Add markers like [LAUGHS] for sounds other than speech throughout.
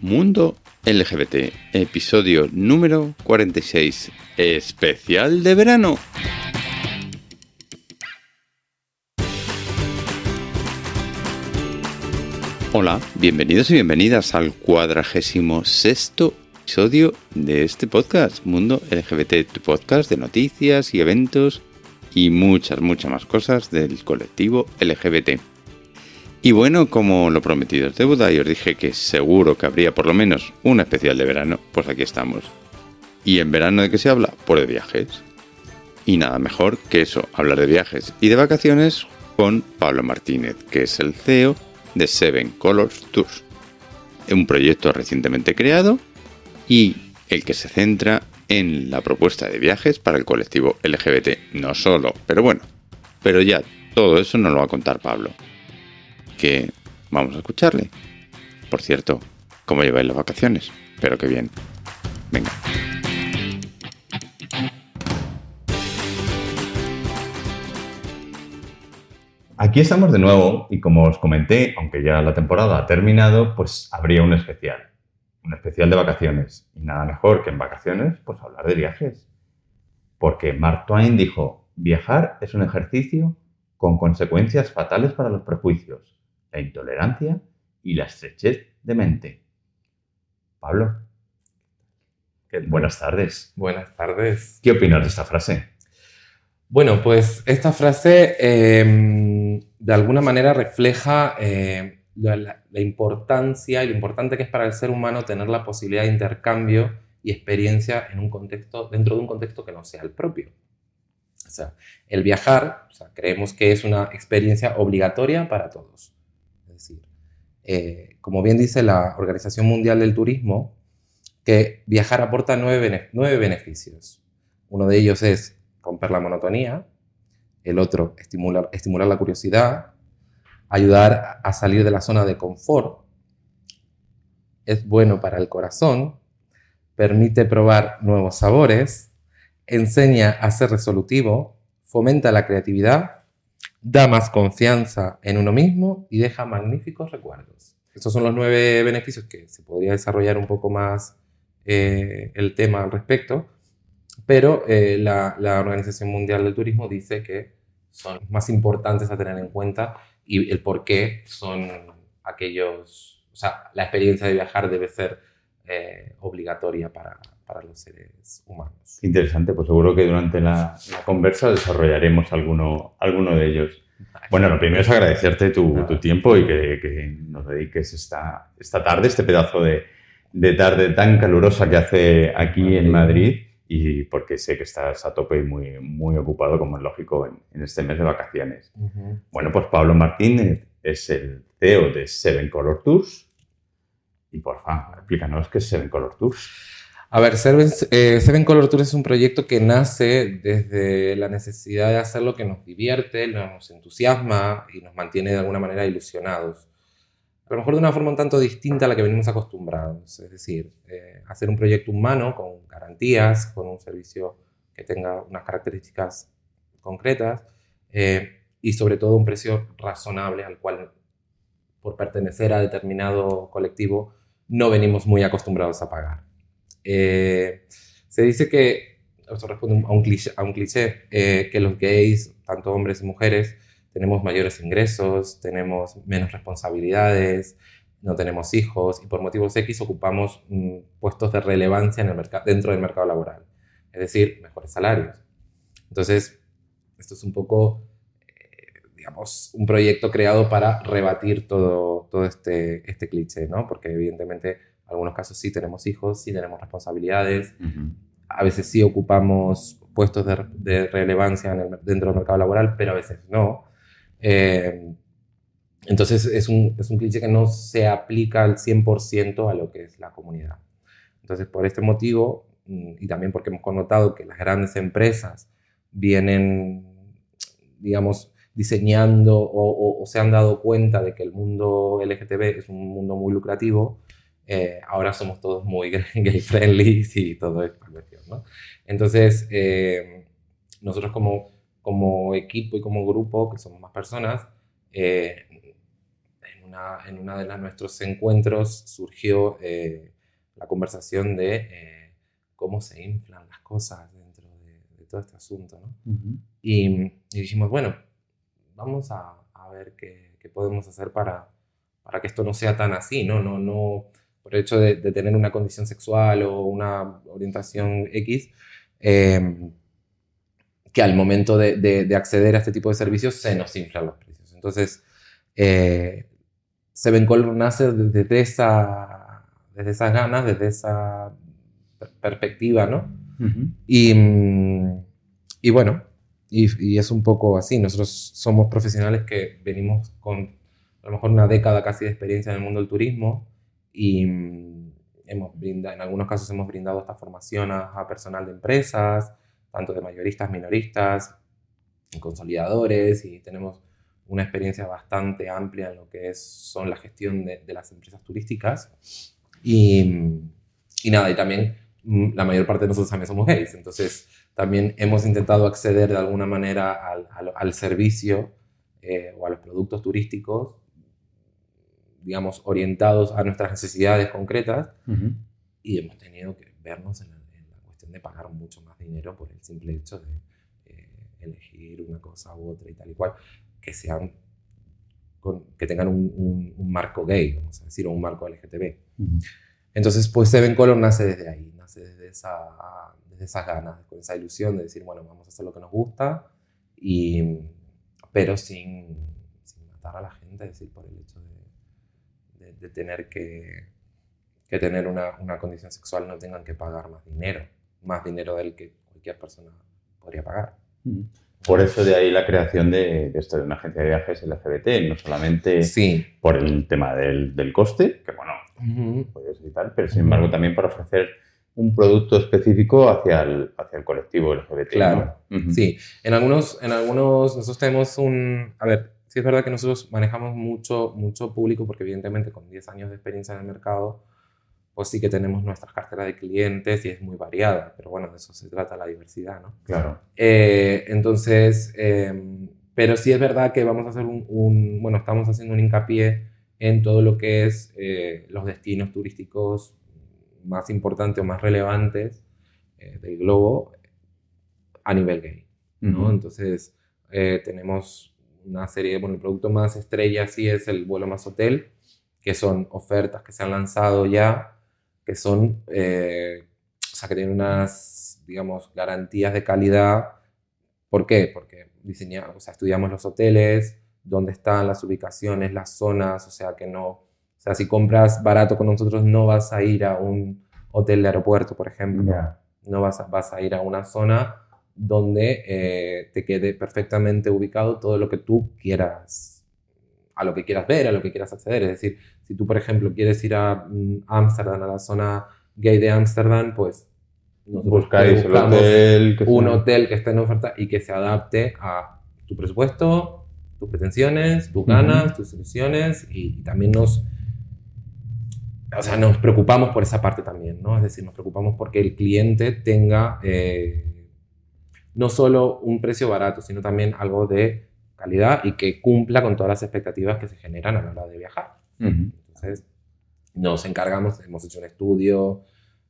Mundo LGBT, episodio número 46, especial de verano. Hola, bienvenidos y bienvenidas al cuadragésimo sexto episodio de este podcast, Mundo LGBT, tu podcast de noticias y eventos y muchas, muchas más cosas del colectivo LGBT. Y bueno, como lo prometido es deuda y os dije que seguro que habría por lo menos un especial de verano, pues aquí estamos. ¿Y en verano de qué se habla? Pues de viajes. Y nada mejor que eso, hablar de viajes y de vacaciones con Pablo Martínez, que es el CEO de Seven Colors Tours. Un proyecto recientemente creado y el que se centra en la propuesta de viajes para el colectivo LGBT. No solo, pero bueno. Pero ya, todo eso nos lo va a contar Pablo que vamos a escucharle. Por cierto, ¿cómo lleváis las vacaciones? Pero qué bien. Venga. Aquí estamos de nuevo y como os comenté, aunque ya la temporada ha terminado, pues habría un especial. Un especial de vacaciones. Y nada mejor que en vacaciones, pues hablar de viajes. Porque Mark Twain dijo, viajar es un ejercicio con consecuencias fatales para los prejuicios la intolerancia y la estrechez de mente. Pablo. Buenas tardes. Buenas tardes. ¿Qué opinas de esta frase? Bueno, pues esta frase em, de alguna manera refleja eh, la, importancia y lo importante que es para el ser humano tener la posibilidad de intercambio y experiencia en un contexto, dentro de un contexto que no sea el propio. O sea, el viajar, creemos que es una experiencia obligatoria para todos. Eh, como bien dice la Organización Mundial del Turismo, que viajar aporta nueve, beneficios. Uno de ellos es romper la monotonía, el otro estimular, estimular la curiosidad, ayudar a salir de la zona de confort, es bueno para el corazón, permite probar nuevos sabores, enseña a ser resolutivo, fomenta la creatividad da más confianza en uno mismo y deja magníficos recuerdos. Estos son los nueve beneficios que se podría desarrollar un poco más eh, el tema al respecto, pero eh, la, Organización Mundial del Turismo dice que son más importantes a tener en cuenta y el por qué son aquellos, o sea, la experiencia de viajar debe ser eh, obligatoria para, para los seres humanos. Interesante, pues seguro que durante la, conversa desarrollaremos alguno, alguno de ellos. Bueno, lo primero es agradecerte tu, tu tiempo y que, que, nos dediques esta, esta tarde, este pedazo de, de, tarde tan calurosa que hace aquí en Madrid y porque sé que estás a tope y muy, muy ocupado, como es lógico, en, en este mes de vacaciones. Bueno, pues Pablo Martínez es el CEO de Seven Color Tours y por favor, explícanos qué es Seven Color Tours. A ver, eh, Seven, Color Tour es un proyecto que nace desde la necesidad de hacer lo que nos divierte, nos entusiasma y nos mantiene de alguna manera ilusionados. A lo mejor de una forma un tanto distinta a la que venimos acostumbrados. Es decir, eh, hacer un proyecto humano con garantías, con un servicio que tenga unas características concretas eh, y sobre todo un precio razonable al cual, por pertenecer a determinado colectivo, no venimos muy acostumbrados a pagar. Eh, se dice que, esto responde a un cliché, a un cliché eh, que los gays, tanto hombres y mujeres, tenemos mayores ingresos, tenemos menos responsabilidades, no tenemos hijos y por motivos X ocupamos mm, puestos de relevancia en el dentro del mercado laboral, es decir, mejores salarios. Entonces, esto es un poco, eh, digamos, un proyecto creado para rebatir todo, todo este, este cliché, ¿no? Porque evidentemente algunos casos sí tenemos hijos, sí tenemos responsabilidades, a veces sí ocupamos puestos de, relevancia dentro del mercado laboral, pero a veces no. Eh, entonces es un, es un cliché que no se aplica al 100% a lo que es la comunidad. Entonces por este motivo, mm, y también porque hemos connotado que las grandes empresas vienen, digamos, diseñando o, o, se han dado cuenta de que el mundo LGTB es un mundo muy lucrativo, eh, ahora somos todos muy [LAUGHS] gay friendly y todo esto. Entonces, eh, nosotros como, como equipo y como grupo, que somos más personas, eh, en, una, en una de nuestros encuentros surgió eh, la conversación de cómo se inflan las cosas dentro de, todo este asunto. ¿no? y, dijimos, bueno, vamos a, a ver qué, qué, podemos hacer para, para que esto no sea tan así, ¿no? no, no por el hecho de, tener una condición sexual o una orientación X, em, que al momento de, acceder a este tipo de servicios se nos inflan los precios. Entonces, eh, Seven Color nace desde, esa, desde esas ganas, desde esa perspectiva, ¿no? y, y, bueno, y, y, es un poco así. Nosotros somos profesionales que venimos con a lo mejor una década casi de experiencia en el mundo del turismo y mm, hemos brindado, en algunos casos hemos brindado esta formación a, personal de empresas, tanto de mayoristas, minoristas, consolidadores y tenemos una experiencia bastante amplia en lo que es, son la gestión de, las empresas turísticas. Y, y, nada, y también mm, la mayor parte de nosotros también somos gays, entonces también hemos intentado acceder de alguna manera al, al, servicio eh, o a los productos turísticos digamos, orientados a nuestras necesidades concretas. Y hemos tenido que vernos en cuestión de pagar mucho más dinero por el simple hecho de eh, elegir una cosa u otra y tal y cual, que sean que tengan un, marco gay, vamos a decir, o un marco LGTB. Entonces, pues Seven Color nace desde ahí, nace desde, esa, desde esas ganas, con esa ilusión de decir, bueno, vamos a hacer lo que nos gusta, y, pero sin, sin matar a la gente, es decir, por el hecho de de, tener que, que tener una, una, condición sexual no tengan que pagar más dinero, más dinero del que cualquier persona podría pagar. Por eso de ahí la creación de, esto de una agencia de viajes LGBT, no solamente sí. por el tema del, del coste, que bueno, puede ser y tal, pero sin embargo también para ofrecer un producto específico hacia el, hacia el colectivo LGBT. Claro, sí. En algunos, en algunos, nosotros tenemos un, a ver, Sí es verdad que nosotros manejamos mucho, mucho público porque evidentemente con 10 años de experiencia en el mercado, pues sí que tenemos nuestras carteras de clientes y es muy variada, pero bueno, de eso se trata la diversidad, ¿no? Claro. Eh, entonces, em, pero sí es verdad que vamos a hacer un, bueno, estamos haciendo un hincapié en todo lo que es eh, los destinos turísticos más importantes o más relevantes eh, del globo a nivel gay, ¿no? Entonces, tenemos una serie, bueno, el producto más estrella sí es el vuelo más hotel, que son ofertas que se han lanzado ya, que son, eh, o sea, que tienen unas, digamos, garantías de calidad. ¿Por qué? Porque diseñamos, o sea, estudiamos los hoteles, dónde están las ubicaciones, las zonas, o sea, que no, o sea, si compras barato con nosotros no vas a ir a un hotel de aeropuerto, por ejemplo, no vas a, vas a ir a una zona donde eh, te quede perfectamente ubicado todo lo que tú quieras, a lo que quieras ver, a lo que quieras acceder. Es decir, si tú, por ejemplo, quieres ir a mm, Ámsterdam, a la zona gay de Ámsterdam, pues buscáis hotel un hotel que esté en oferta y que se adapte a tu presupuesto, tus pretensiones, tus ganas, tus ilusiones y, también nos o sea, nos preocupamos por esa parte también, ¿no? Es decir, nos preocupamos porque el cliente tenga eh, no solo un precio barato, sino también algo de calidad y que cumpla con todas las expectativas que se generan a la hora de viajar. Entonces, nos encargamos, hemos hecho un estudio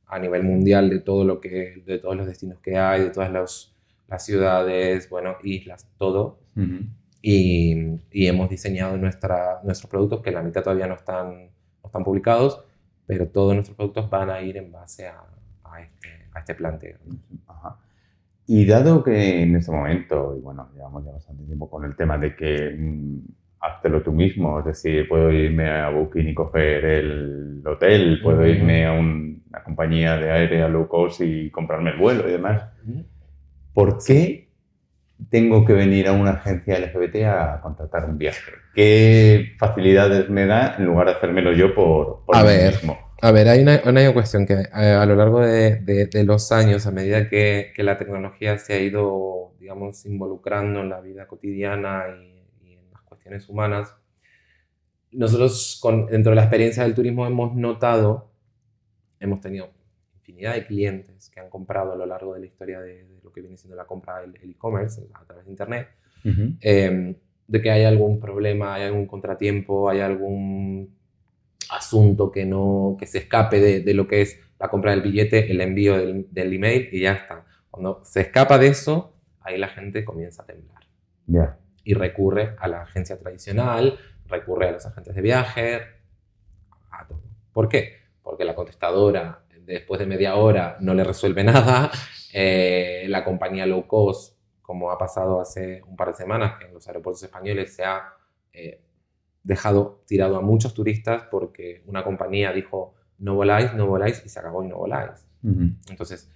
a nivel mundial de todo lo que, de todos los destinos que hay, de todas las ciudades, bueno, islas, todo. y, hemos diseñado nuestra, nuestros productos, que la mitad todavía no están, no están publicados, pero todos nuestros productos van a ir en base a, a, este, a este planteo. Ajá. Y dado que en este momento, y bueno, llevamos ya bastante tiempo con el tema de que mmm, tú mismo, es decir, puedo irme a Booking y coger el hotel, puedo irme a una compañía de aérea low cost y comprarme el vuelo y demás. ¿Por qué tengo que venir a una agencia LGBT a contratar un viaje? ¿Qué facilidades me da en lugar de hacérmelo yo por, por a ver, mismo? A ver, hay una, una cuestión que eh, a, lo largo de, de, los años, a medida que, que, la tecnología se ha ido, digamos, involucrando en la vida cotidiana y, en las cuestiones humanas, nosotros con, dentro de la experiencia del turismo hemos notado, hemos tenido infinidad de clientes que han comprado a lo largo de la historia de, lo que viene siendo la compra del e-commerce a través de Internet, em, de que hay algún problema, hay algún contratiempo, hay algún asunto que, no, que se escape de, lo que es la compra del billete, el envío del, del, email y ya está. Cuando se escapa de eso, ahí la gente comienza a temblar. Ya. Y recurre a la agencia tradicional, recurre a los agentes de viaje, a todo. ¿Por qué? Porque la contestadora después de media hora no le resuelve nada, [LAUGHS] eh, la compañía low cost, como ha pasado hace un par de semanas, que en los aeropuertos españoles se ha eh, dejado tirado a muchos turistas porque una compañía dijo no voláis, no voláis y se acabó y no voláis. Entonces,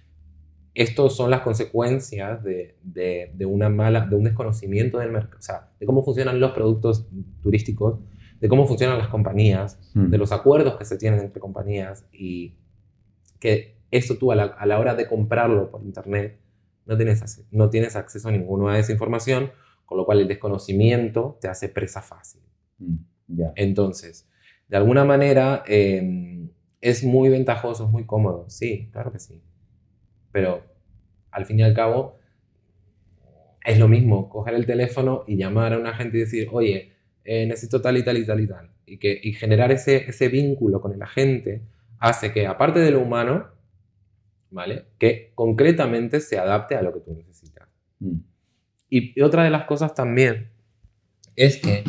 estas son las consecuencias de, de, una mala, de un desconocimiento del mercado, o sea, de cómo funcionan los productos turísticos, de cómo funcionan las compañías, de los acuerdos que se tienen entre compañías y que eso tú a la, hora de comprarlo por internet no tienes, no tienes acceso a ninguna de esa información, con lo cual el desconocimiento te hace presa fácil. Mm, Entonces, de alguna manera em, es muy ventajoso, es muy cómodo, sí, claro que sí pero al fin y al cabo es lo mismo, coger el teléfono y llamar a una gente y decir, oye, eh, necesito tal y tal y tal y tal. Y, que, y generar ese, ese vínculo con el agente hace que, aparte de lo humano, ¿vale? Que concretamente se adapte a lo que tú necesitas. Mm. Y, otra de las cosas también es que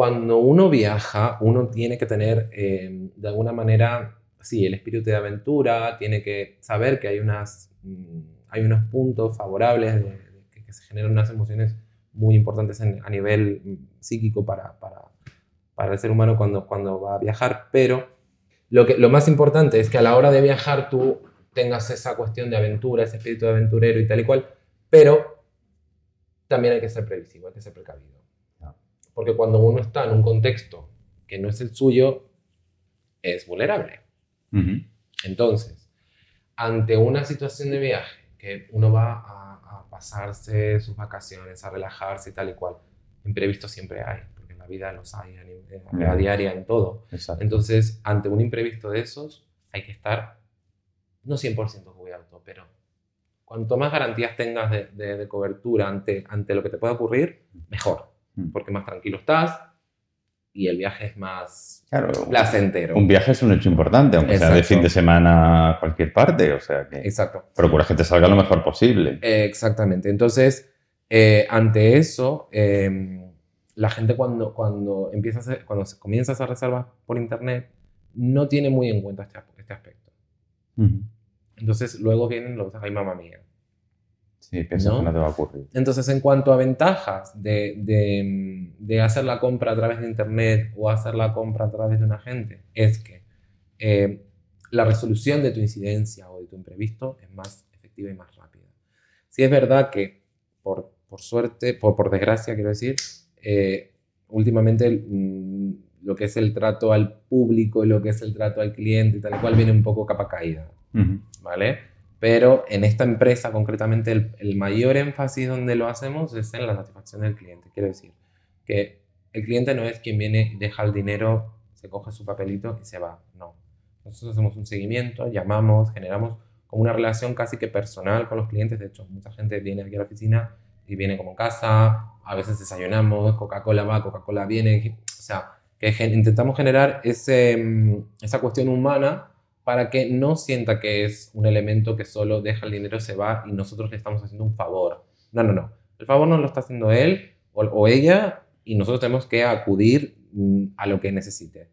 cuando uno viaja, uno tiene que tener eh, de alguna manera, sí, el espíritu de aventura, tiene que saber que hay unas Mm, hay unos puntos favorables de, que, se generan unas emociones muy importantes a nivel mm, psíquico para, para, para, el ser humano cuando, cuando va a viajar, pero lo, que, lo más importante es que a la hora de viajar tú tengas esa cuestión de aventura, ese espíritu de aventurero y tal y cual, pero también hay que ser previsivo, hay que ser precavido. Porque cuando uno está en un contexto que no es el suyo, es vulnerable. Entonces, ante una situación de viaje, que uno va a, pasarse sus vacaciones, a relajarse y tal y cual, imprevistos siempre hay, porque en la vida los hay a, diaria en todo. Entonces, ante un imprevisto de esos, hay que estar, no 100% cubierto, pero cuanto más garantías tengas de, de, cobertura ante, ante lo que te pueda ocurrir, mejor. Porque más tranquilo estás, y el viaje es más claro, placentero. Un viaje es un hecho importante, aunque sea de fin de semana a cualquier parte, o sea que Exacto. procura que te salga lo mejor posible. exactamente. Entonces, eh, ante eso, em, la gente cuando, cuando, empieza a cuando se comienza a hacer reservas por internet, no tiene muy en cuenta este, este aspecto. Entonces, luego vienen los, ay mamá mía, Sí, pienso que no te va a ocurrir. Entonces, en cuanto a ventajas de, de, de, hacer la compra a través de Internet o hacer la compra a través de un agente, es que eh, la resolución de tu incidencia o de tu imprevisto es más efectiva y más rápida. Si es verdad que, por, por suerte, por, por, desgracia, quiero decir, eh, últimamente mm, lo que es el trato al público y lo que es el trato al cliente y tal cual viene un poco capa caída, ¿vale? Pero en esta empresa concretamente el, mayor énfasis donde lo hacemos es en la satisfacción del cliente. Quiero decir que el cliente no es quien viene, deja el dinero, se coge su papelito y se va. No. Nosotros hacemos un seguimiento, llamamos, generamos como una relación casi que personal con los clientes. De hecho, mucha gente viene aquí a la oficina y viene como casa, a veces desayunamos, Coca-Cola va, Coca-Cola viene. O sea, que intentamos generar ese, mm, esa cuestión humana para que no sienta que es un elemento que solo deja el dinero, se va y nosotros le estamos haciendo un favor. No, no, no. El favor no lo está haciendo él o, ella y nosotros tenemos que acudir mm, a lo que necesite.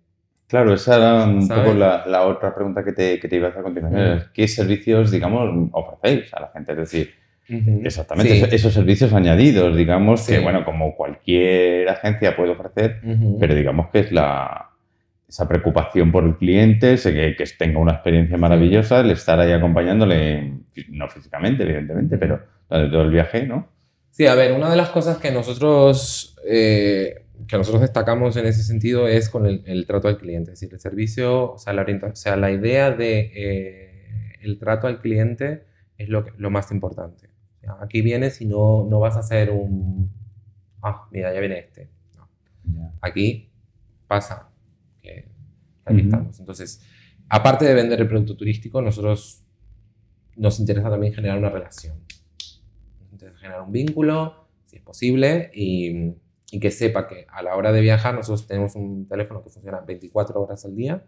Claro, esa era un poco la, otra pregunta que te, que te iba a hacer a continuación. ¿Qué servicios, digamos, ofrecéis a la gente? Es decir, exactamente esos servicios añadidos, digamos, que, bueno, como cualquier agencia puede ofrecer, pero digamos que es la, esa preocupación por el cliente, que, que tenga una experiencia maravillosa, el estar ahí acompañándole, no físicamente, evidentemente, pero todo el viaje, ¿no? Sí, a ver, una de las cosas que nosotros, eh, que nosotros destacamos en ese sentido es con el, trato al cliente, es decir, el servicio, o sea, la, o sea, la idea de eh, el trato al cliente es lo, lo más importante. aquí vienes y no, no vas a hacer un, ah, mira, ya viene este. Aquí pasa, aquí estamos. Entonces, aparte de vender el producto turístico, nosotros nos interesa también generar una relación. Nos interesa generar un vínculo, si es posible, y, y que sepa que a la hora de viajar nosotros tenemos un teléfono que funciona 24 horas al día.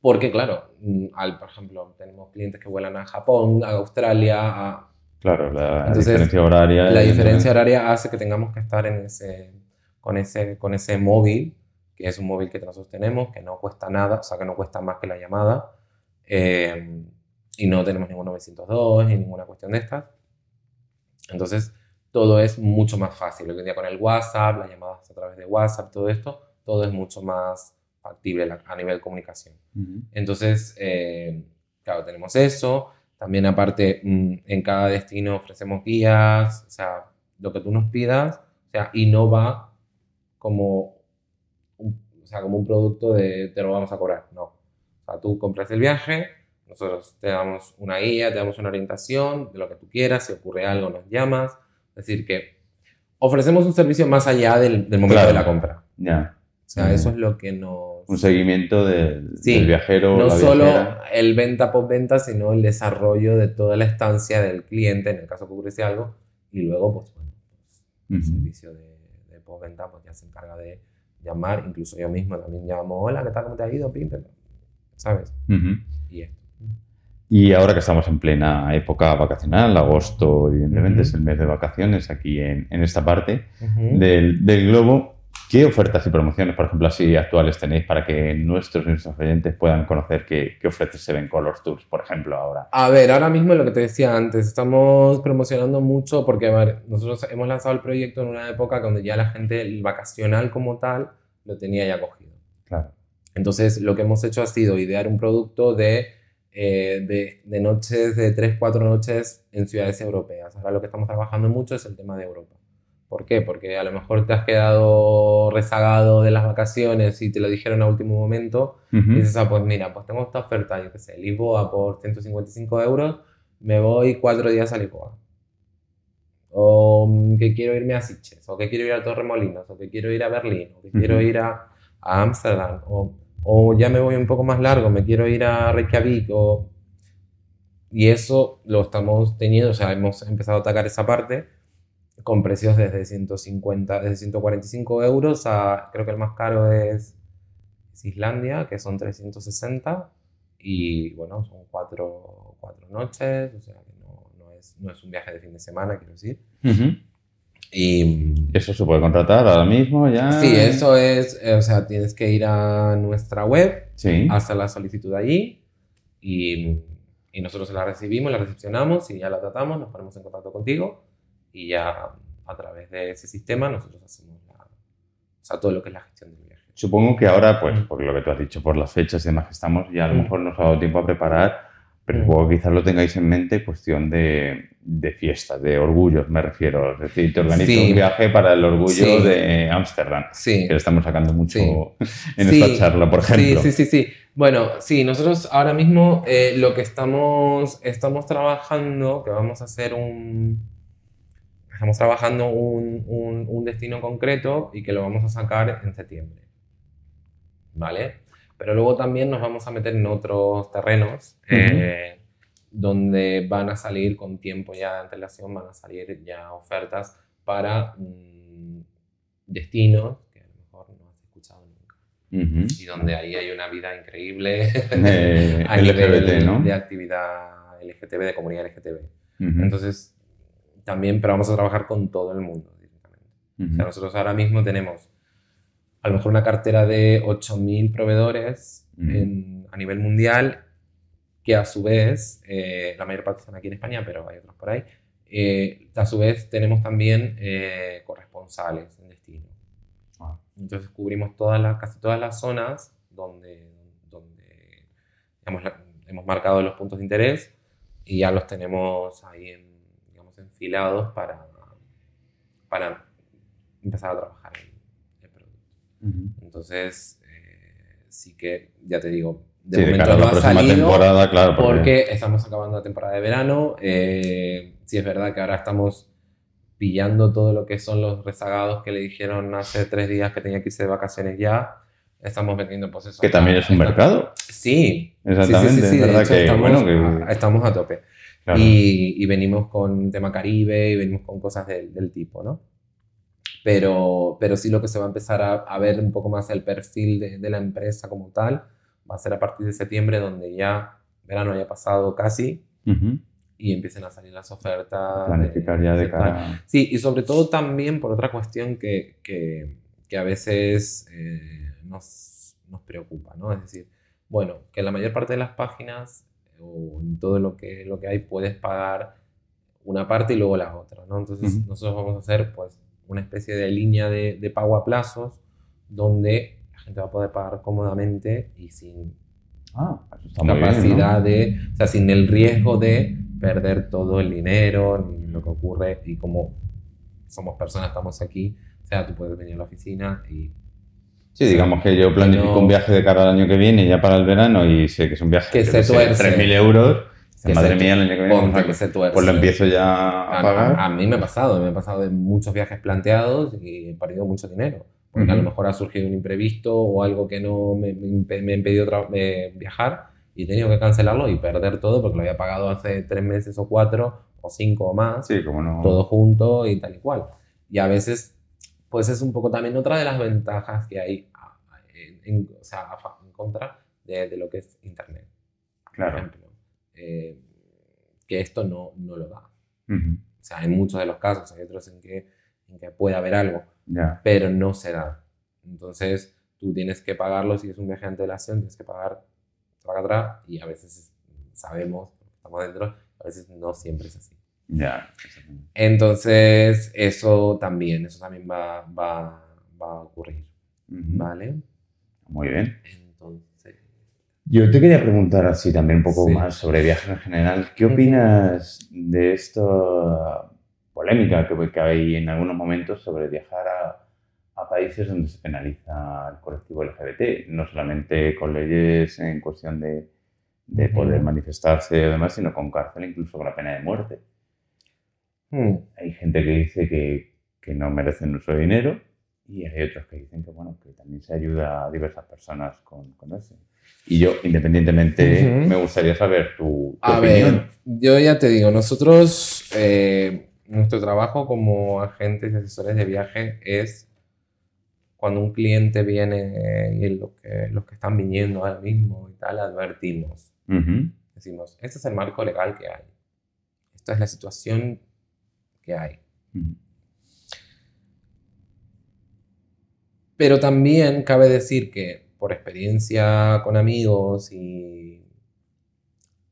Porque, claro, mm, al, por ejemplo, tenemos clientes que vuelan a Japón, a Australia, a Claro, la diferencia horaria. La diferencia horaria hace que tengamos que estar en ese, con, ese, con ese móvil, que es un móvil que nosotros tenemos, que no cuesta nada, o sea, que no cuesta más que la llamada. Eh, y no tenemos ningún 902 ni ninguna cuestión de estas. Entonces, todo es mucho más fácil. Hoy en día con el WhatsApp, las llamadas a través de WhatsApp, todo esto, todo es mucho más factible a nivel de comunicación. Entonces, eh, claro, tenemos eso. También aparte, mm, en cada destino ofrecemos guías, o sea, lo que tú nos pidas, o sea, y no va como sea, como un producto de te lo vamos a cobrar, no. O sea, tú compras el viaje, nosotros te damos una guía, te damos una orientación de lo que tú quieras, si ocurre algo nos llamas, es decir, que ofrecemos un servicio más allá del, momento de la compra. Ya. O sea, eso es lo que nos... Un seguimiento del, viajero. No solo el venta post-venta, sino el desarrollo de toda la estancia del cliente, en el caso que ocurriese algo, y luego, pues, bueno, pues, el servicio de, de post-venta pues, ya se encarga de llamar, incluso yo mismo también llamo, hola, ¿qué tal? ¿Cómo te ha ido? Pim, ¿Sabes? Y esto. Y ahora que estamos en plena época vacacional, agosto, evidentemente es el mes de vacaciones aquí en, en esta parte del, del, globo, ¿qué ofertas y promociones, por ejemplo, así actuales tenéis para que nuestros nuestros oyentes puedan conocer qué, qué ofrece Seven Colors Tours, por ejemplo, ahora? A ver, ahora mismo lo que te decía antes, estamos promocionando mucho porque, a ver, nosotros hemos lanzado el proyecto en una época donde ya la gente, el vacacional como tal, lo tenía ya cogido. Claro. Entonces, lo que hemos hecho ha sido idear un producto de eh, de, de, noches, de 3, 4 noches en ciudades europeas. Ahora lo que estamos trabajando mucho es el tema de Europa. ¿Por qué? Porque a lo mejor te has quedado rezagado de las vacaciones y te lo dijeron a último momento y dices, ah, pues mira, pues tengo esta oferta, yo qué sé, Lisboa por 155 euros, me voy cuatro días a Lisboa. O mm, que quiero irme a Sitges, o que quiero ir a Torremolinos, o que quiero ir a Berlín, o que quiero ir a Ámsterdam, o o ya me voy un poco más largo, me quiero ir a Reykjavik, o... y eso lo estamos teniendo, o sea, hemos empezado a atacar esa parte con precios desde 150, desde 145 euros a, creo que el más caro es, Islandia, que son 360, y bueno, son cuatro, cuatro noches, o sea, que no, no, es, no, es, un viaje de fin de semana, quiero decir. Y, ¿Eso se puede contratar ahora mismo ya? Sí, eso es, o sea, tienes que ir a nuestra web, hacer la solicitud allí y, y, nosotros la recibimos, la recepcionamos y ya la tratamos, nos ponemos en contacto contigo y ya a través de ese sistema nosotros hacemos o sea, todo lo que es la gestión del viaje. Supongo que ahora, pues, por lo que tú has dicho, por las fechas y demás que estamos, ya a lo mejor nos ha dado tiempo a preparar pero supongo que quizás lo tengáis en mente cuestión de, de fiestas, de orgullos, me refiero. Es decir, te organizo un viaje para el orgullo de Ámsterdam, que le estamos sacando mucho [LAUGHS] en esta charla, por ejemplo. Sí, sí, sí. Bueno, sí, nosotros ahora mismo eh, lo que estamos, estamos trabajando, que vamos a hacer un... Estamos trabajando un, un, un destino concreto y que lo vamos a sacar en septiembre. ¿Vale? Pero luego también nos vamos a meter en otros terrenos eh, donde van a salir con tiempo ya de antelación, van a salir ya ofertas para mm, destinos que a lo mejor no has escuchado nunca. Y donde ahí hay una vida increíble [LAUGHS] eh, a nivel de actividad LGTB, de comunidad LGTB. Entonces, también, pero vamos a trabajar con todo el mundo directamente. O sea, nosotros ahora mismo tenemos a lo mejor una cartera de 8.000 proveedores a nivel mundial, que a su vez, eh, la mayor parte están aquí en España, pero hay otros por ahí, eh, a su vez tenemos también eh, corresponsales en destino. Ah. Entonces cubrimos todas las, casi todas las zonas donde, donde hemos marcado los puntos de interés y ya los tenemos ahí digamos, enfilados para, para empezar a trabajar entonces, eh, sí que, ya te digo, de momento no ha salido temporada, claro, porque... estamos acabando la temporada de verano. Eh, sí es verdad que ahora estamos pillando todo lo que son los rezagados que le dijeron hace tres días que tenía que irse de vacaciones ya. Estamos vendiendo pues eso. Que también es un mercado. Sí. Exactamente, Sí, sí, sí, sí, es de verdad hecho, que, estamos, bueno, que- estamos a tope. Claro. Y, y venimos con tema Caribe y venimos con cosas del, del tipo, ¿no? Pero, pero sí lo que se va a empezar a, a ver un poco más el perfil de, de la empresa como tal va a ser a partir de septiembre, donde ya verano haya pasado casi Ujú. y empiecen a salir las ofertas. Planificar ya de cara. Sí, y sobre todo también por otra cuestión que, que, que a veces eh, nos, nos preocupa, ¿no? Es decir, bueno, que la mayor parte de las páginas o en todo lo que, lo que hay puedes pagar una parte y luego la otra, ¿no? Entonces Ujú. nosotros vamos a hacer pues una especie de línea de, de pago a plazos donde la gente va a poder pagar cómodamente y sin Ah, muy bien, ¿no? capacidad de, o sea, sin el riesgo de perder todo el dinero, ni lo que ocurre, y como somos personas, estamos aquí, o sea, tú puedes venir a la oficina y... Sí, digamos que yo planifico No. un viaje de cara al año que viene, ya para el verano, y sé que es un viaje Que se tuerce. 3.000 euros. Que Madre se- mía, el año que viene. ponte a- que se tuerce. Pues lo empiezo ya a A, pagar. a- a mí me ha pasado, me ha pasado de muchos viajes planteados y he perdido mucho dinero. Porque a lo mejor ha surgido un imprevisto o algo que no me, me ha impedido eh, viajar y he tenido que cancelarlo y perder todo porque lo había pagado hace tres meses o cuatro o cinco o más. Sí, como no. todo junto y tal y cual. Y a veces, pues es un poco también otra de las ventajas que hay en, en- o sea, en contra de, de lo que es Internet, por Claro. ejemplo. Eh, que esto no, no lo da. Ujú. O sea, en muchos de los casos, hay otros en que, en que puede haber algo, Ya. pero no se da. Entonces, tú tienes que pagarlo, si es un viaje de antelación, tienes que pagar atrás y a veces sabemos, estamos dentro, a veces no siempre es así. Ya. Entonces, eso también, eso también va, va, va a ocurrir. ¿vale? Muy bien. Entonces, Yo te quería preguntar así también un poco Sí. más sobre viajes en general. ¿Qué opinas de esta polémica que, que hay en algunos momentos sobre viajar a, a países donde se penaliza el colectivo LGBT? No solamente con leyes en cuestión de, de poder manifestarse y demás, sino con cárcel, incluso con la pena de muerte. Hmm, Hay gente que dice que, que no merecen nuestro dinero y hay otros que dicen que, bueno, que también se ayuda a diversas personas con, con eso. Y yo, independientemente, Ujú. me gustaría saber tu, tu A opinión. ver, yo ya te digo, nosotros, eh, nuestro trabajo como agentes y asesores de viaje es cuando un cliente viene y lo que, los que están viniendo ahora mismo y tal, advertimos. Ujú. Decimos, este es el marco legal que hay. Esta es la situación que hay. Pero también cabe decir que por experiencia con amigos y,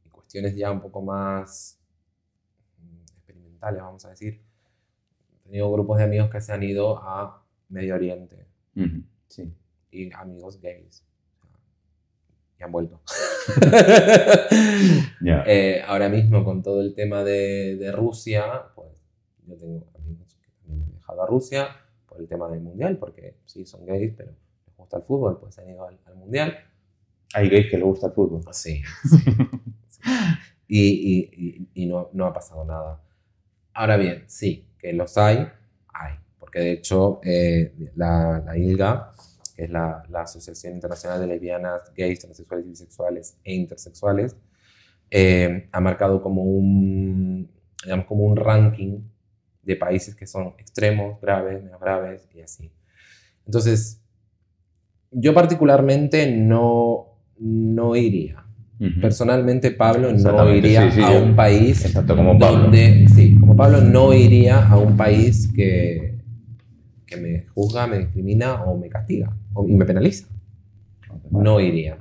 y cuestiones ya un poco más experimentales, vamos a decir, he tenido grupos de amigos que se han ido a Medio Oriente Ujú. Sí. y amigos gays. Y han vuelto. [LAUGHS] Ya. [LAUGHS] Eh, ahora mismo con todo el tema de, de Rusia, pues yo tengo amigos que también han viajado a Rusia por el tema del mundial, porque sí, son gays, pero les gusta el fútbol, pues han ido al, al mundial. Hay gays que les gusta el fútbol. Sí, sí, sí. [LAUGHS] Y, y- y- y no, no ha pasado nada. Ahora bien, sí, que los hay, hay. Porque de hecho, eh, la, la ILGA, que es la, la Asociación Internacional de Lesbianas, Gays, Transexuales, Bisexuales e Intersexuales, eh, ha marcado como un, digamos, como un ranking de países que son extremos, graves, menos graves y así. Entonces, yo particularmente no, no iría. Personalmente, Pablo no iría sí, sí, a un país Exacto, como Pablo. donde, sí, como Pablo no iría a un país que, que me juzga, me discrimina o me castiga o, y me penaliza. No iría.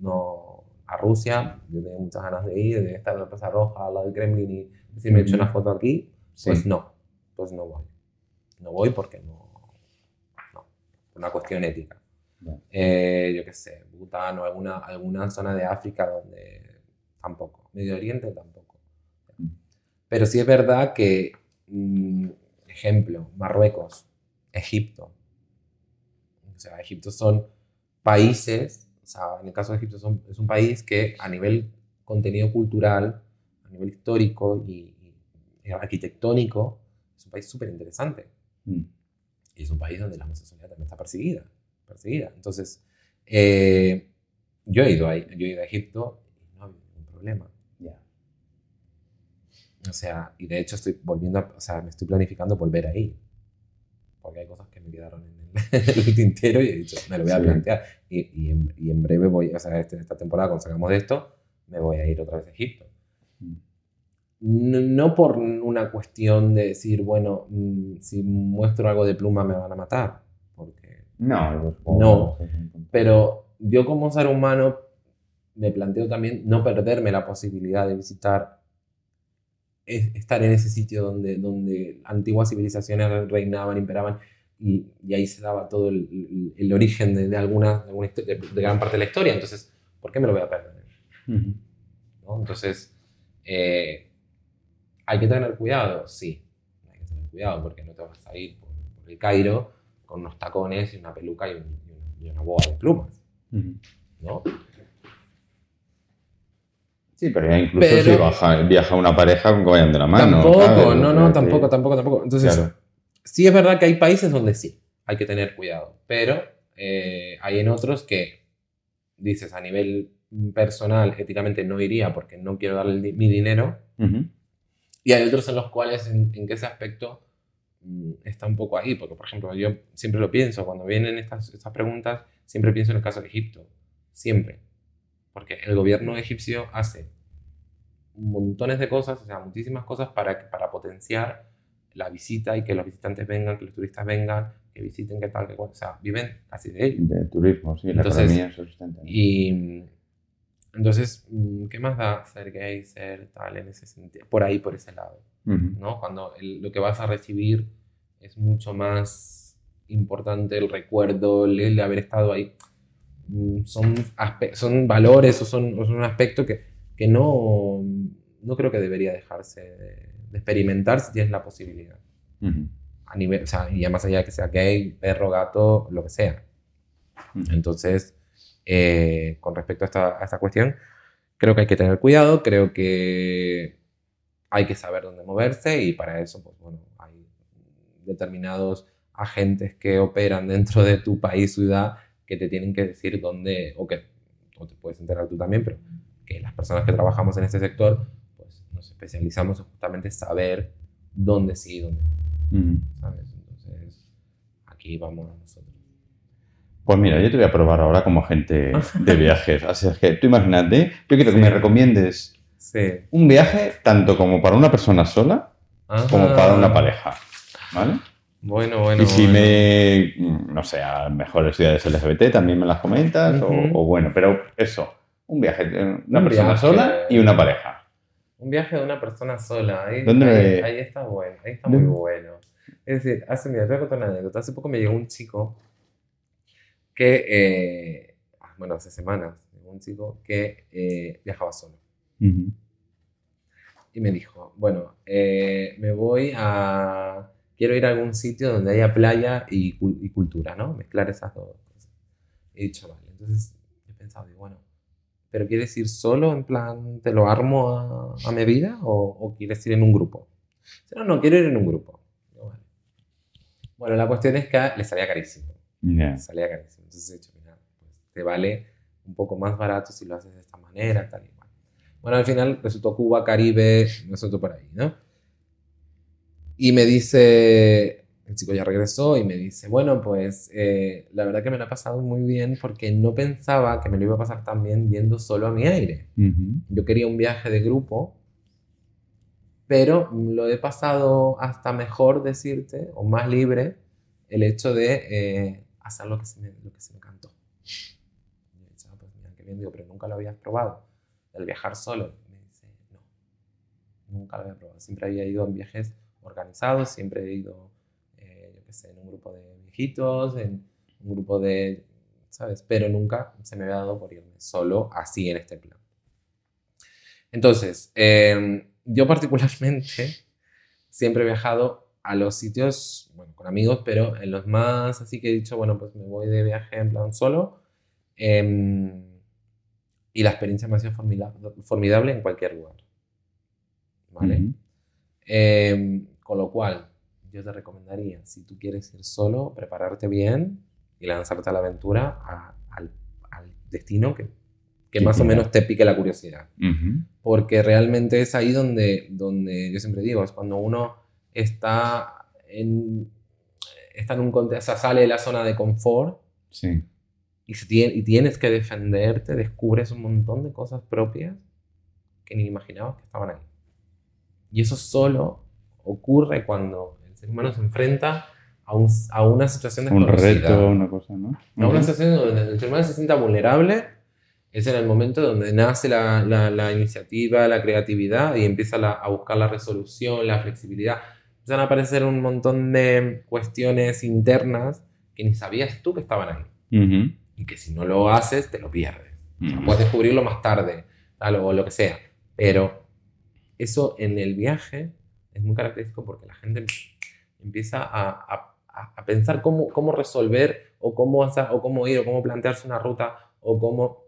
No, a Rusia, yo tengo muchas ganas de ir, de estar en la Plaza Roja, al lado del Kremlin y decir, me he hecho una foto aquí, Sí. pues no, pues no voy. No voy porque no, no, por una cuestión ética. Eh, yo qué sé, Bután o alguna, alguna zona de África donde tampoco, Medio Oriente tampoco. Mm. Pero sí es verdad que, mm, ejemplo, Marruecos, Egipto. O sea, Egipto son países, o sea, en el caso de Egipto son- es un país que a nivel contenido cultural, a nivel histórico y arquitectónico, es un país súper interesante. Mm. Y es un país donde la homosexualidad también está perseguida. perseguida. Entonces, Eh, yo, he ido ahí, yo he ido a Egipto y no ha habido ningún problema. Ya. O sea, y de hecho estoy volviendo, a- o sea, me estoy planificando volver ahí. Porque hay cosas que me quedaron en el, [LAUGHS] en el tintero y he dicho, me lo voy a Sí. plantear. Y, y en, y en breve voy, o sea, este- esta temporada, cuando salgamos de esto, me voy a ir otra vez a Egipto. Mm. No, no por una cuestión de decir, bueno, mm, si muestro algo de pluma me van a matar. Porque No, No. pero yo como ser humano me planteo también no perderme la posibilidad de visitar, es- estar en ese sitio donde, donde antiguas civilizaciones reinaban, imperaban, y, y ahí se daba todo el, el- el origen de, de alguna, de, alguna de- de gran parte de la historia. Entonces, ¿por qué me lo voy a perder? ¿no? Entonces, eh, ¿hay que tener cuidado? Sí, hay que tener cuidado porque no te vas a ir por, por el Cairo con unos tacones y una peluca y, un- y una, y una boa de plumas. ¿no? Sí, pero ya incluso Pero- si baja- viaja una pareja con que vayan de la mano. tampoco, no, no, tampoco, tampoco, tampoco. Entonces, Claro. sí es verdad que hay países donde sí, hay que tener cuidado, pero eh, hay en otros que dices a nivel personal, éticamente no iría porque no quiero darle mi dinero, Ujú. Y hay otros en los cuales en, en que ese aspecto mm, está un poco ahí, porque por ejemplo yo siempre lo pienso, cuando vienen estas, estas preguntas, siempre pienso en el caso de Egipto, siempre, porque el gobierno egipcio hace montones de cosas, o sea, muchísimas cosas para, para potenciar la visita y que los visitantes vengan, que los turistas vengan, que visiten, que tal, que cual, o sea, viven casi de ello. De turismo, sí, la Entonces, economía subsistente. Y mm, entonces, mm, ¿qué más da ser gay, ser tal en ese sentido? Por ahí, por ese lado. Ujú. ¿no? Cuando el- lo que vas a recibir es mucho más importante el recuerdo, el, el de haber estado ahí. Mm, Son, son valores o son, o son un aspecto que, que no, no creo que debería dejarse de, de experimentar si tienes la posibilidad. Ujú. A nivel, o sea, y ya más allá de que sea gay, perro, gato, lo que sea. Ujú. Entonces, eh, con respecto a esta, a esta cuestión, creo que hay que tener cuidado, creo que hay que saber dónde moverse y para eso, pues bueno, hay determinados agentes que operan dentro de tu país, ciudad, que te tienen que decir dónde, o que o te puedes enterar tú también, pero que las personas que trabajamos en este sector, pues nos especializamos en justamente saber dónde sí y dónde no, Ujú. ¿sabes? Entonces, aquí vamos nosotros. Pues mira, yo te voy a probar ahora como agente de [LAUGHS] viajes. Así es que tú imagínate, yo quiero que Sí. me recomiendes Sí. un viaje tanto como para una persona sola como Ajá. para una pareja. ¿Vale? Bueno, bueno. y si bueno. me, no sé, a mejores ciudades LGBT también me las comentas, o- Ujú. o, bueno, pero eso, un viaje, una Un persona viaje. sola y una pareja. Un viaje de una persona sola. Ahí, ¿Dónde ahí, ahí está bueno. Ahí está ¿Dónde? muy bueno. Es decir, hace, mira, te voy a contar una anécdota. Hace poco me llegó un chico que, eh, bueno, hace semanas, un chico que eh, viajaba solo. Ujú. Y me dijo, bueno, eh, me voy a... Quiero ir a algún sitio donde haya playa y, y cultura, ¿no? Mezclar esas dos cosas. He dicho, vale. Entonces he pensado, digo, bueno, ¿pero quieres ir solo, en plan, te lo armo a, a medida o, o quieres ir en un grupo? Dice, no, no, quiero ir en un grupo. Digo, vale. Bueno, la cuestión es que le salía carísimo. Ya. Salía carísimo. Entonces he dicho, mira, pues te vale un poco más barato si lo haces de esta manera, tal y cual. Bueno, al final resultó Cuba, Caribe, resultó por ahí, ¿no? Y me dice, el chico ya regresó y me dice, bueno, pues eh, la verdad que me lo ha pasado muy bien porque no pensaba que me lo iba a pasar tan bien yendo solo a mi aire. Ujú. Yo quería un viaje de grupo, pero lo he pasado hasta mejor decirte, o más libre, el hecho de eh, hacer lo que, se me, lo que se me cantó. Y "Ah, pues mira, qué bien, digo, pero nunca lo habías probado, el viajar solo. Y me dice, no, nunca lo había probado. Siempre había ido en viajes organizados, siempre he ido, eh, yo qué sé, en un grupo de viejitos, en un grupo de, ¿sabes? Pero nunca se me había dado por irme solo así en este plan. Entonces, eh, yo particularmente siempre he viajado a los sitios, bueno, con amigos, pero en los más así que he dicho, bueno, pues me voy de viaje en plan solo. em, y la experiencia me ha sido formidable en cualquier lugar. ¿Vale? Em, con lo cual, yo te recomendaría, si tú quieres ir solo, prepararte bien y lanzarte a la aventura a, al- destino que, que más o menos te pique la curiosidad. Porque realmente es ahí donde, donde yo siempre digo, es cuando uno está en, está en un contexto, sale de la zona de confort. Sí. Y, y tienes que defenderte, descubres un montón de cosas propias que ni imaginabas que estaban ahí. Y eso solo ocurre cuando el ser humano se enfrenta a, un, a una situación Un reto, una cosa, ¿no? A una situación donde el ser humano se sienta vulnerable, es en el momento donde nace la, la, iniciativa, la creatividad y empieza a buscar la resolución, la flexibilidad. Empiezan a aparecer un montón de cuestiones internas que ni sabías tú que estaban ahí. Y que si no lo haces, te lo pierdes. puedes descubrirlo más tarde, tal, o lo que sea. Pero eso en el viaje es muy característico porque la gente empieza a, pensar cómo, cómo, resolver o cómo, o cómo ir o cómo plantearse una ruta o cómo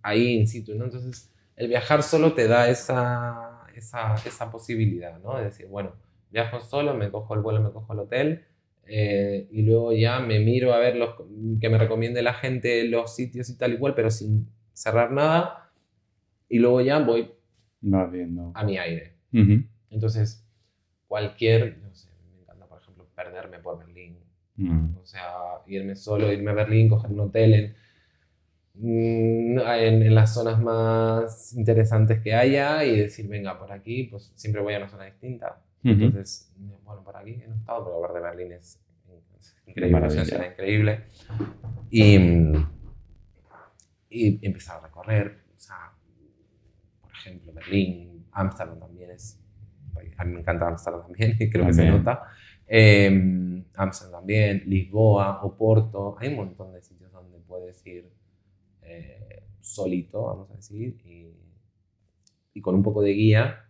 ahí in situ. ¿no? Entonces, el viajar solo te da esa, esa, esa, posibilidad, ¿no? De decir, bueno, viajo solo, me cojo el vuelo, me cojo el hotel eh, y luego ya me miro a ver los que me recomiende la gente los sitios y tal y cual, pero sin cerrar nada. Y luego ya voy a mi aire. Entonces, cualquier, no sé, me encanta, por ejemplo, perderme por Berlín. Mm. O sea, irme solo, irme a Berlín, coger un hotel en, mm, en, en, las zonas más interesantes que haya y decir, venga, por aquí, pues siempre voy a una zona distinta. Entonces, bueno, por aquí he estado, pero ver de Berlín es, increíble, es increíble. Y, y empezar a recorrer, o sea, por ejemplo, Berlín, Ámsterdam también es a mí me encanta Amsterdam también, y [LAUGHS] creo que se nota. Eh, Amsterdam también, Lisboa, Oporto, hay un montón de sitios donde puedes ir eh, solito, vamos a decir, y, y, con un poco de guía.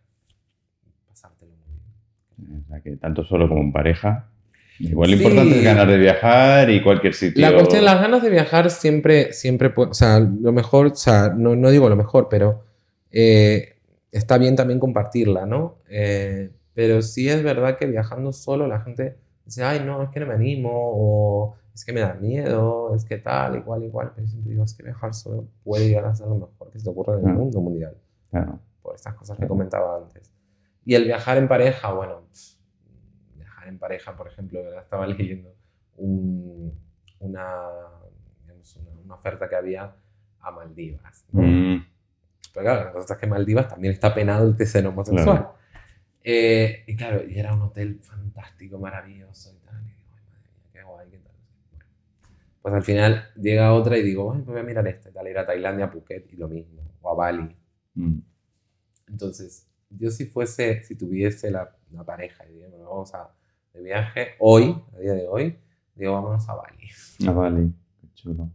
O sea, que tanto solo como en pareja. Igual lo importante es ganas de viajar y cualquier sitio. La cuestión, las ganas de viajar siempre, siempre, o sea, lo mejor, o sea, no, no digo lo mejor, pero eh, está bien también compartirla, ¿no? Eh, pero sí es verdad que viajando solo la gente dice, ay, no, es que no me animo, o es que me da miedo, es que tal, igual, igual. Pero siempre digo, es que viajar solo puede llegar a ser lo mejor que se te ocurra en el mundo mundial. Claro. Por estas cosas que comentaba antes. Y el viajar en pareja, bueno, viajar en pareja, por ejemplo, estaba [LAUGHS] leyendo una, una, oferta que había a Maldivas. ¿no? Mm. Pero claro, la cosa es que Maldivas también está penado el ser homosexual. Eh, y claro, y era un hotel fantástico, maravilloso y tal. Y digo, ay, madre mía, qué guay, qué tal. Pues al final llega otra y digo, ay, pues voy a mirar esta y tal. Ir a Tailandia, Phuket y lo mismo. O a Bali. Mm. Entonces, yo si fuese, si tuviese la, pareja y vamos a, de viaje, hoy, a día de hoy, digo, vámonos a Bali. A Bali, qué chulo.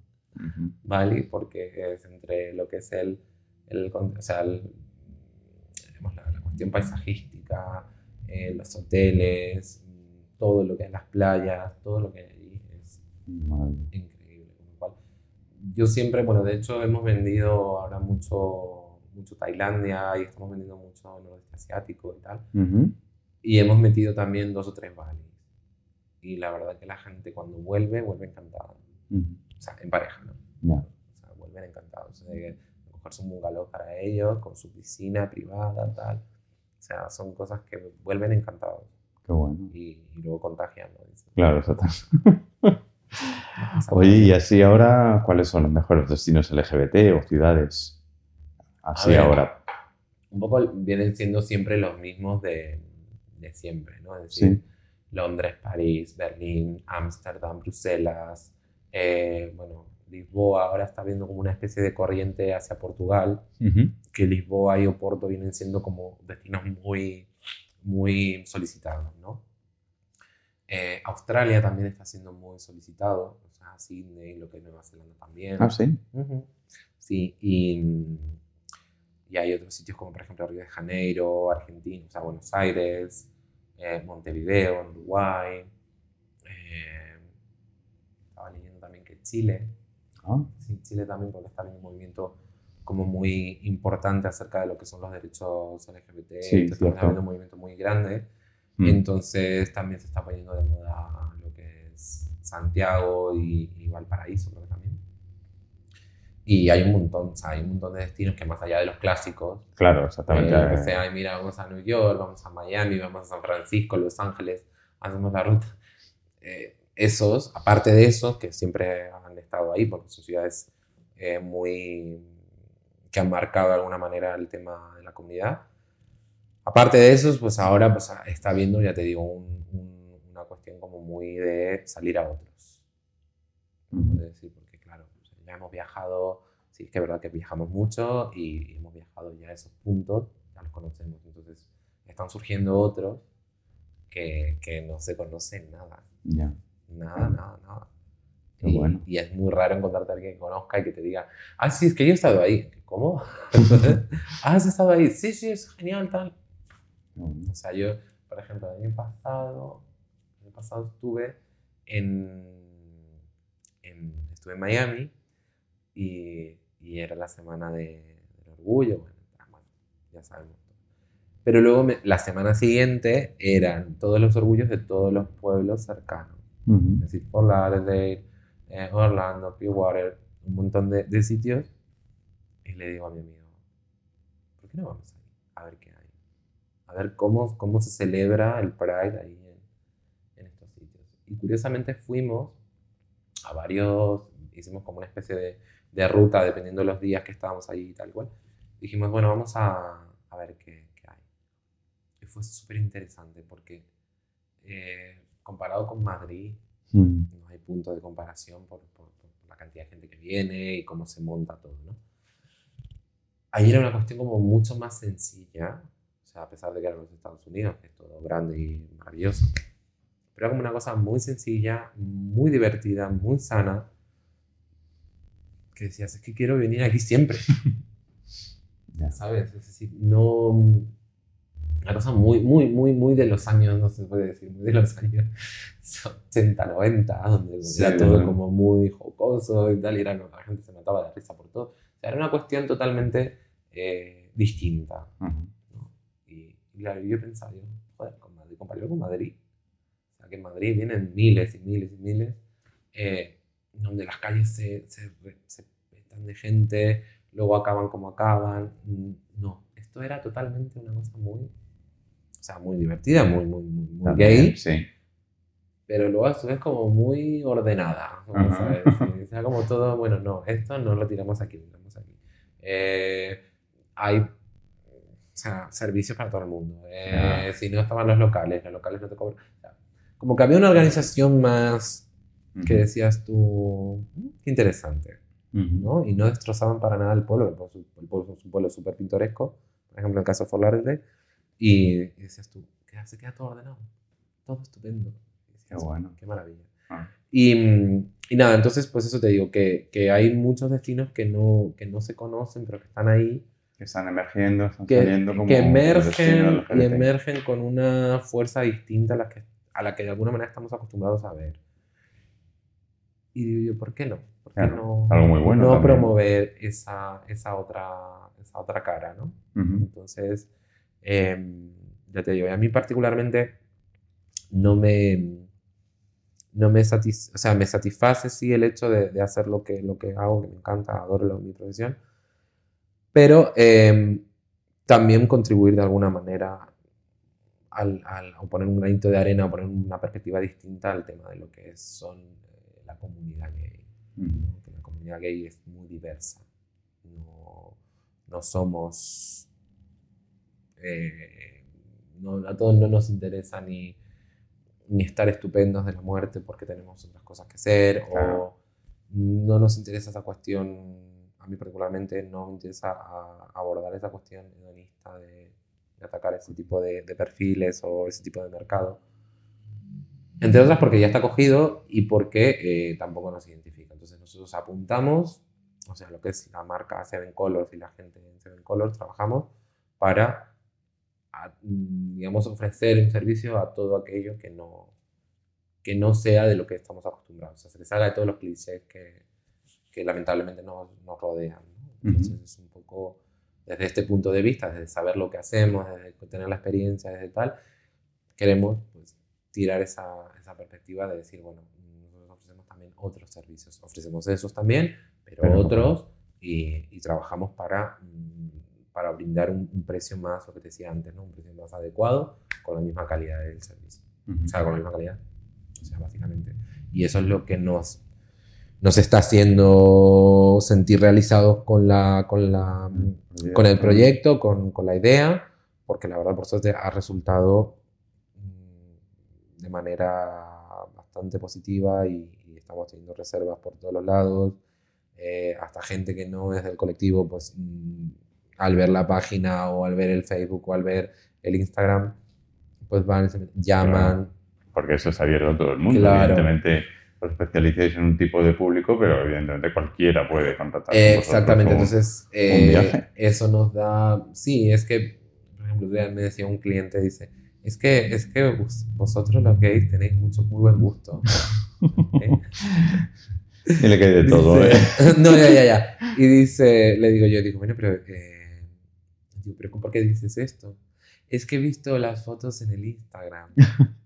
Bali, porque es entre lo que es el o sea, la, cuestión paisajística, eh, los hoteles, todo lo que es las playas, todo lo que hay ahí es increíble. yo siempre, bueno, de hecho hemos vendido ahora mucho, mucho Tailandia y estamos vendiendo mucho nordeste asiático y tal. Y hemos metido también dos o tres Balis. Y la verdad que la gente cuando vuelve, vuelve encantada. O sea, en pareja, ¿no? O sea, vuelven encantados. O sea, cogerse un bungalow para ellos, con su piscina privada, tal. O sea, son cosas que vuelven encantados. Qué bueno. Y, luego contagian, Claro, exacto. [LAUGHS] Oye, y así ahora, ¿cuáles son los mejores destinos LGBT o ciudades? Así ahora. Un poco vienen siendo siempre los mismos de, de siempre, ¿no? Es decir, Londres, París, Berlín, Ámsterdam, Bruselas, eh, bueno, Lisboa ahora está viendo como una especie de corriente hacia Portugal, que Lisboa y Oporto vienen siendo como destinos muy, muy solicitados, ¿no? Eh, Australia también está siendo muy solicitado, o sea, Sydney, lo que es Nueva Zelanda también. Ah, sí. Sí, y, y, hay otros sitios como por ejemplo Río de Janeiro, Argentina, o sea, Buenos Aires, eh, Montevideo, Uruguay. Eh, estaba leyendo también que Chile Sí, Chile también porque está en un movimiento como muy importante acerca de lo que son los derechos LGBT, sí, está un movimiento muy grande, mm. entonces también se está poniendo de moda lo que es Santiago y, Valparaíso creo que también. Y hay un montón, o sea, hay un montón de destinos que más allá de los clásicos, Claro, exactamente. eh, que sea, mira, vamos a New York, vamos a Miami, vamos a San Francisco, Los Ángeles, hacemos la ruta. Eh, esos, aparte de esos, que siempre han estado ahí, porque son ciudades eh, muy que han marcado de alguna manera el tema de la comunidad. Aparte de esos, pues ahora pues, está viendo, ya te digo, un- un- una cuestión como muy de salir a otros. Ujú. Es decir, porque claro, o sea, ya hemos viajado, sí, es que es verdad que viajamos mucho y, y hemos viajado ya a esos puntos, ya los conocemos. Entonces, están surgiendo otros que, que no se conocen nada. Ya. Nada, nada, nada. Y, bueno. y es muy raro encontrarte a alguien que conozca y que te diga, ah, sí, es que yo he estado ahí. ¿Cómo? [LAUGHS] [LAUGHS] ah, has estado ahí. Sí, sí, es genial, tal. O sea, yo, por ejemplo, el año pasado, el año pasado estuve en, en- estuve en Miami y, y era la semana de, del orgullo, bueno, ah, bueno, ya sabemos. Pero luego me- la semana siguiente eran todos los orgullos de todos los pueblos cercanos. Ujú. Es decir, Fort Lauderdale, eh, Orlando, Clearwater, un montón de, de sitios. Y le digo a mi amigo, ¿por qué no vamos ahí? A ver qué hay. A ver cómo, cómo se celebra el Pride ahí en, en estos sitios. Y curiosamente fuimos a varios, hicimos como una especie de, de ruta dependiendo de los días que estábamos ahí y tal cual. Dijimos, bueno, vamos a, a ver qué, qué hay. Y fue súper interesante porque eh, comparado con Madrid, Mm. no hay punto de comparación por, por- por la cantidad de gente que viene y cómo se monta todo, ¿no? Ahí era una cuestión como mucho más sencilla, o sea, a pesar de que eran los Estados Unidos, que es todo grande y maravilloso, pero era como una cosa muy sencilla, muy divertida, muy sana, que decías, es que quiero venir aquí siempre, [LAUGHS] Ya. ¿sabes? Es decir, no... Una cosa muy, muy, muy, muy de los años, no se puede decir, muy de los [LAUGHS] años 80, 90, donde Sí, era todo ¿no? como muy jocoso y tal, y era, la gente se mataba de risa por todo. O sea, era una cuestión totalmente eh, distinta. Ujú. ¿no? Y, y claro, yo pensaba, yo, joder, con Madrid, compararlo con Madrid. O sea, que en Madrid vienen miles y miles y miles, eh, donde las calles se, se, se de gente, luego acaban como acaban. Mm, No, esto era totalmente una cosa muy, o sea, muy divertida, muy, muy, muy, También, gay, Sí. pero luego a su vez como muy ordenada. ¿no? Ajá. ¿sabes? Sí, o sea, como todo, bueno, no, esto no lo tiramos aquí, lo tiramos aquí. Eh, hay o sea, servicios para todo el mundo. Eh, Ah. Si no estaban los locales, los locales no te cobran. O sea, como que había una organización más que decías tú, "Mm, qué interesante, ¿no? Y no destrozaban para nada el pueblo, el pueblo, es un pueblo súper pintoresco, por ejemplo, en el caso de Fort Lauderdale, y, y decías tú, queda- se queda todo ordenado, todo estupendo. Decías, Qué bueno. Qué maravilla. Ah. Y, y nada, entonces, pues eso te digo, que, que hay muchos destinos que no, que no se conocen, pero que están ahí, Que están emergiendo, están que, saliendo como que emergen y emergen con una fuerza distinta a la, que, a la que de alguna manera estamos acostumbrados a ver. Y digo yo, ¿por qué no? ¿Por qué Claro, no, algo muy bueno no promover esa, esa, otra, esa otra cara, ¿no? Ujú. Entonces, eh, ya te digo, a mí particularmente no me, no me, satis- o sea, me satisface sí el hecho de, de hacer lo que, lo que hago, que me encanta, adoro lo- mi profesión, pero eh, también contribuir de alguna manera al, al- o poner un granito de arena o poner una perspectiva distinta al tema de lo que es, son eh, la comunidad gay. ¿No? Que la comunidad gay es muy diversa. No, no somos. eh, no, a todos no nos interesa ni, ni estar estupendos de la muerte porque tenemos otras cosas que hacer, Claro. o no nos interesa esa cuestión. A mí, particularmente, no me interesa a- abordar esa cuestión hedonista de, de atacar ese tipo de, de perfiles o ese tipo de mercado. Entre otras porque ya está cogido y porque eh, tampoco nos identifica. Nosotros apuntamos, o sea, lo que es la marca Seven Colors y la gente en Seven Colors, trabajamos para, a- digamos, ofrecer un servicio a todo aquello que no, que no sea de lo que estamos acostumbrados. O sea, se les salga de todos los clichés que, que lamentablemente nos, nos rodean. ¿no? Entonces Ujú. es un poco desde este punto de vista, desde saber lo que hacemos, desde tener la experiencia, desde tal, queremos pues, tirar esa, esa perspectiva de decir, bueno, también otros servicios. Ofrecemos esos también, pero Pero- otros y, y trabajamos para, mm, para brindar un, un precio más, lo que te decía antes, ¿no? un precio más adecuado con la misma calidad del servicio. O sea, con la misma calidad. O sea, básicamente. Y eso es lo que nos, nos está haciendo sentir realizados con, la, con, la, con el proyecto, con, con la idea, porque la verdad por suerte ha resultado mm, de manera bastante positiva y estamos teniendo reservas por todos los lados. Eh, hasta gente que no es del colectivo, pues mm, al ver la página o al ver el Facebook o al ver el Instagram, pues van, llaman. Porque eso es abierto a todo el mundo. Claro. Evidentemente, os especialicéis en un tipo de público, pero evidentemente cualquiera puede contactar. con Eh, exactamente, entonces eh, eso nos da, sí, es que, por ejemplo, me decía un cliente, dice, es que, es que vos- vosotros los gays tenéis mucho, muy buen gusto. ¿eh? Y le cae de todo, Dice- ¿eh? [LAUGHS] no, ya, ya, ya. Y dice, le digo yo, digo, bueno, pero, eh, digo, pero ¿por qué dices esto? Es que he visto las fotos en el Instagram. [LAUGHS]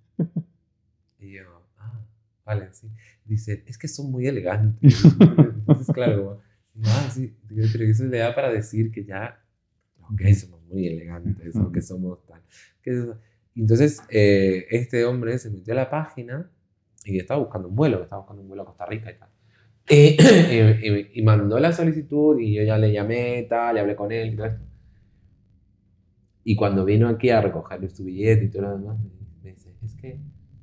Y yo, ah, vale, sí. Dice, es que son muy elegantes. [LAUGHS] Entonces, claro, como, ah, sí, Digo, pero eso le da para decir que ya los gays somos muy elegantes, o que somos tal. que entonces, eh, este hombre se metió a la página y estaba buscando un vuelo, estaba buscando un vuelo a Costa Rica y tal. [CLEARS THROAT] Y, mandó la solicitud y yo ya le llamé, tal, le hablé con él y todo esto. Y cuando vino aquí a recoger su billete y todo lo demás, me, dice, es que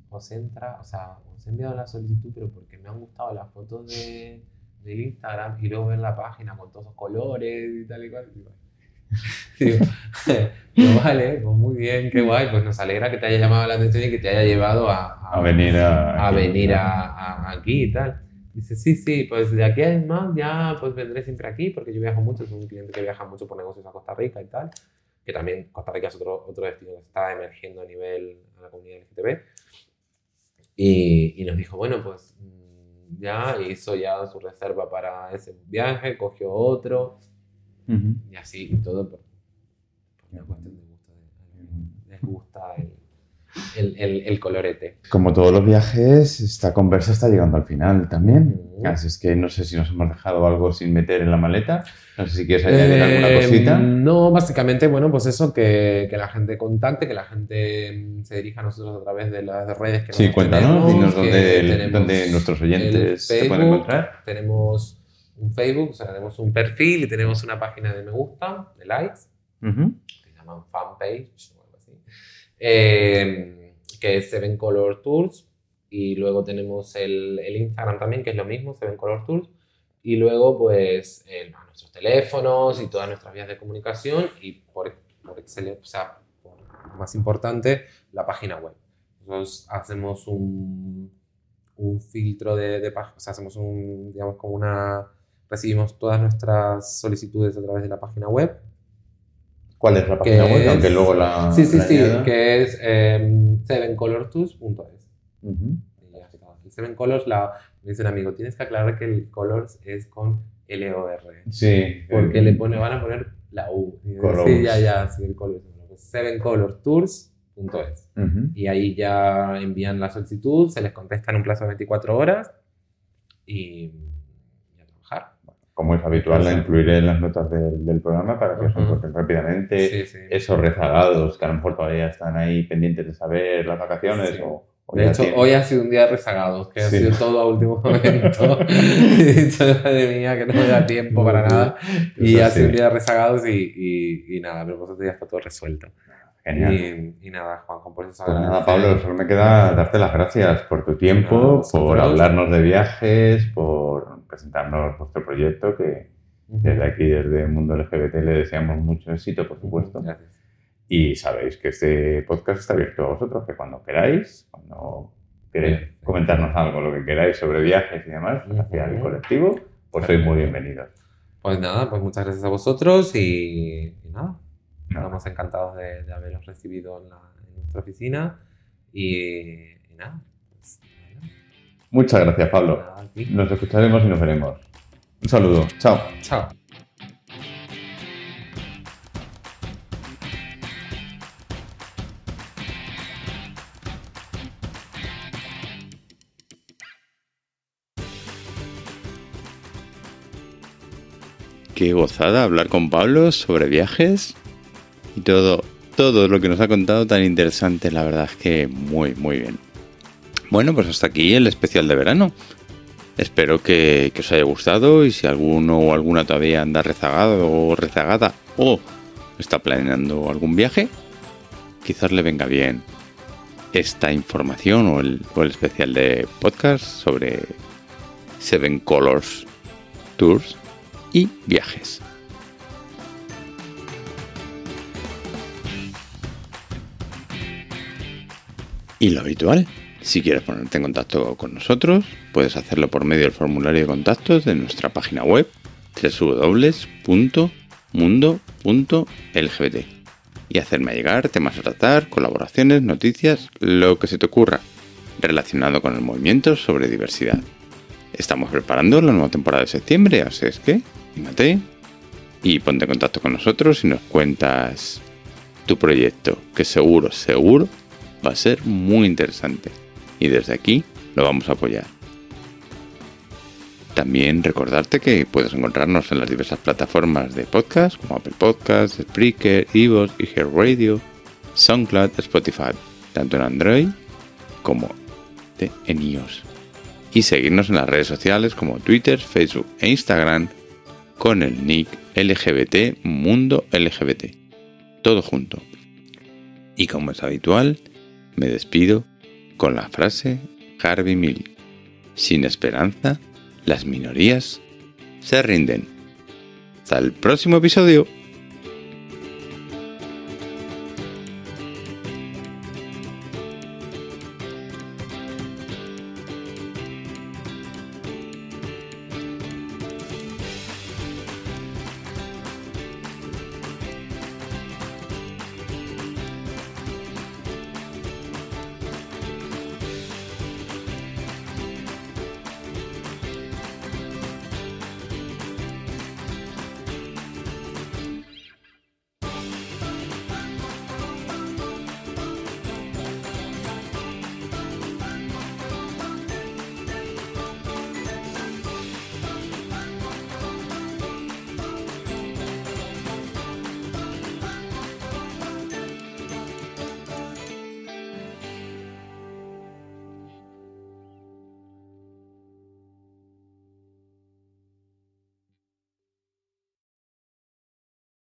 os entra, o sea, os he enviado la solicitud, pero porque me han gustado las fotos de, del Instagram y luego ver la página con todos esos colores y tal y cual. [LAUGHS] digo, digo, [LAUGHS] vale, pues muy bien, qué guay, pues nos alegra que te haya llamado la atención y que te haya llevado a, A venir a... a venir a, a- aquí y tal. Dice, sí, sí, pues de aquí en más ya pues vendré siempre aquí porque yo viajo mucho, soy un cliente que viaja mucho por negocios a Costa Rica y tal, que también Costa Rica es otro, otro destino que está emergiendo a nivel a la comunidad LGTB. Y, y nos dijo, bueno, pues mm, ya hizo ya su reserva para ese viaje, cogió otro Ujú. y así y todo por, por una cuestión de gusto. les gusta el, el, el, el colorete. Como todos los viajes, esta conversa está llegando al final también. Ujú. Así es que no sé si nos hemos dejado algo sin meter en la maleta. No sé si quieres añadir alguna Eh, cosita. No, básicamente, bueno, pues eso, que, que la gente contacte, que la gente mm, se dirija a nosotros a través de las redes que Sí, cuéntanos, tenemos, dinos dónde, dónde nuestros oyentes se pueden Facebook, encontrar. Tenemos un Facebook, o sea, tenemos un perfil y tenemos una página de me gusta, de likes, Ujú. que se llaman fanpage o algo así, eh, que es Seven Color Tours. Y luego tenemos el, el Instagram también, que es lo mismo, Seven Color Tours. Y luego, pues, eh, nuestros teléfonos y todas nuestras vías de comunicación. Y por, por excelencia, o sea, por más importante, la página web. Nosotros hacemos un, un filtro de, de páginas, o sea, hacemos un, digamos, como una. Recibimos todas nuestras solicitudes a través de la página web. ¿Cuál es la página web? es- Aunque luego la. Sí, sí, la sí, añada. que es eh, sevencolortours.es. Ujú. Y ya está. El Seven Colors, la, me dice un amigo, tienes que aclarar que el Colors es con L-O-R. Sí. Porque eh, le pone, van a poner la U. Colors. sí, ya, ya, sí, el Colors. Sevencolortours.es. ujú. Y ahí ya envían la solicitud, se les contesta en un plazo de 24 horas y. Como es habitual, la incluiré en las notas del, del programa para que os encuentren rápidamente. Sí, sí. Esos rezagados que a lo mejor todavía están ahí pendientes de saber las vacaciones Sí. o, o De hecho, tienen- hoy ha sido un día de rezagados, que ha sido todo a último [LAUGHS] momento. He dicho, madre mía, que no me da tiempo para nada. Y ha sido un día de rezagados y, y, y nada, pero vosotros ya está todo resuelto. Genial. Y, y nada, Juanjo, por eso Pues nada. Pablo, solo me queda darte las gracias por tu tiempo, vosotros. por hablarnos de viajes, por presentarnos vuestro proyecto, que desde aquí, desde el mundo LGBT, le deseamos mucho éxito, por supuesto. Gracias. Y sabéis que este podcast está abierto a vosotros, que cuando queráis, cuando queréis comentarnos algo, lo que queráis sobre viajes y demás, hacia el colectivo, pues sois muy bienvenidos. Pues nada, pues muchas gracias a vosotros y, y Nada. Estamos encantados de, de haberos recibido en, la- en nuestra oficina y, y nada, pues, Muchas gracias, Pablo. Nos escucharemos y nos veremos. Un saludo. Chao. Chao. qué gozada hablar con Pablo sobre viajes y todo, todo lo que nos ha contado tan interesante, la verdad es que muy, muy bien. Bueno, pues hasta aquí el especial de verano. Espero que, os haya gustado y si alguno o alguna todavía anda rezagado o rezagada o está planeando algún viaje, quizás le venga bien esta información o el, o el especial de podcast sobre Seven Colors Tours y viajes. Y lo habitual, si quieres ponerte en contacto con nosotros, puedes hacerlo por medio del formulario de contactos de nuestra página web www.mundo.lgbt y hacerme llegar temas a tratar, colaboraciones, noticias, lo que se te ocurra relacionado con el movimiento sobre diversidad. Estamos preparando la nueva temporada de septiembre, así es que, fíjate y ponte en contacto con nosotros y nos cuentas tu proyecto, que seguro, seguro va a ser muy interesante y desde aquí lo vamos a apoyar. También recordarte que puedes encontrarnos en las diversas plataformas de podcast como Apple Podcasts, Spreaker, Evox, Hear Radio, SoundCloud, Spotify, tanto en Android como en iOS. Y seguirnos en las redes sociales como Twitter, Facebook e Instagram con el nick LGBT Mundo LGBT. Todo junto. Y como es habitual, me despido con la frase Harvey Milk. Sin esperanza, las minorías se rinden. Hasta el próximo episodio.